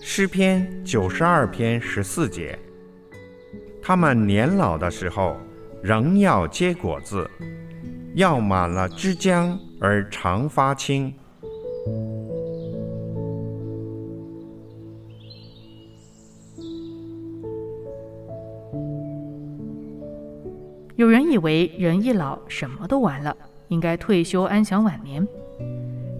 诗篇九十二篇十四节，他们年老的时候，仍要结果子，要满了枝浆而常发青。有人以为人一老什么都完了，应该退休安享晚年。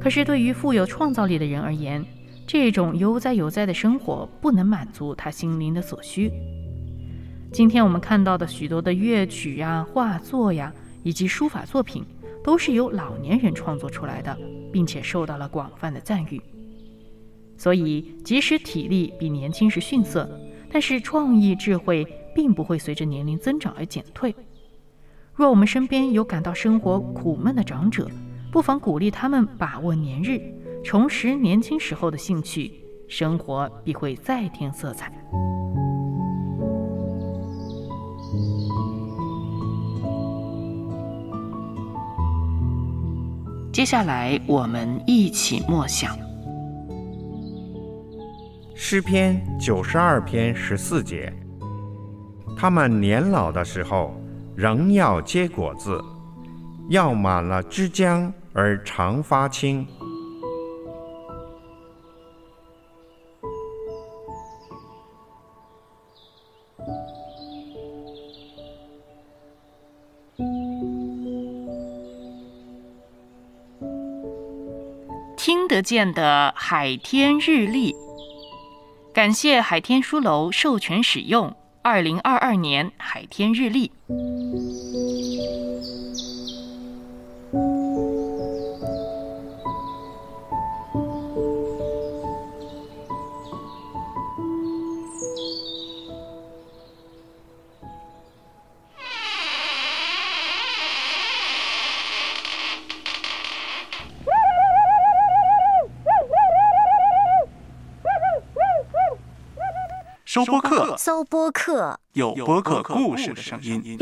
可是对于富有创造力的人而言，这种悠哉悠哉的生活不能满足他心灵的所需。今天我们看到的许多的乐曲呀、画作呀，以及书法作品，都是由老年人创作出来的，并且受到了广泛的赞誉。所以，即使体力比年轻时逊色，但是创意智慧并不会随着年龄增长而减退。若我们身边有感到生活苦闷的长者，不妨鼓励他们把握年日，重拾年轻时候的兴趣，生活必会再添色彩。接下来，我们一起默想诗篇九十二篇十四节：他们年老的时候。仍要结果子，要满了枝浆而常发青。听得见的海天日历，感谢海天书楼授权使用。二零二二年海天日历。收播客，搜播客，有播客故事的声音。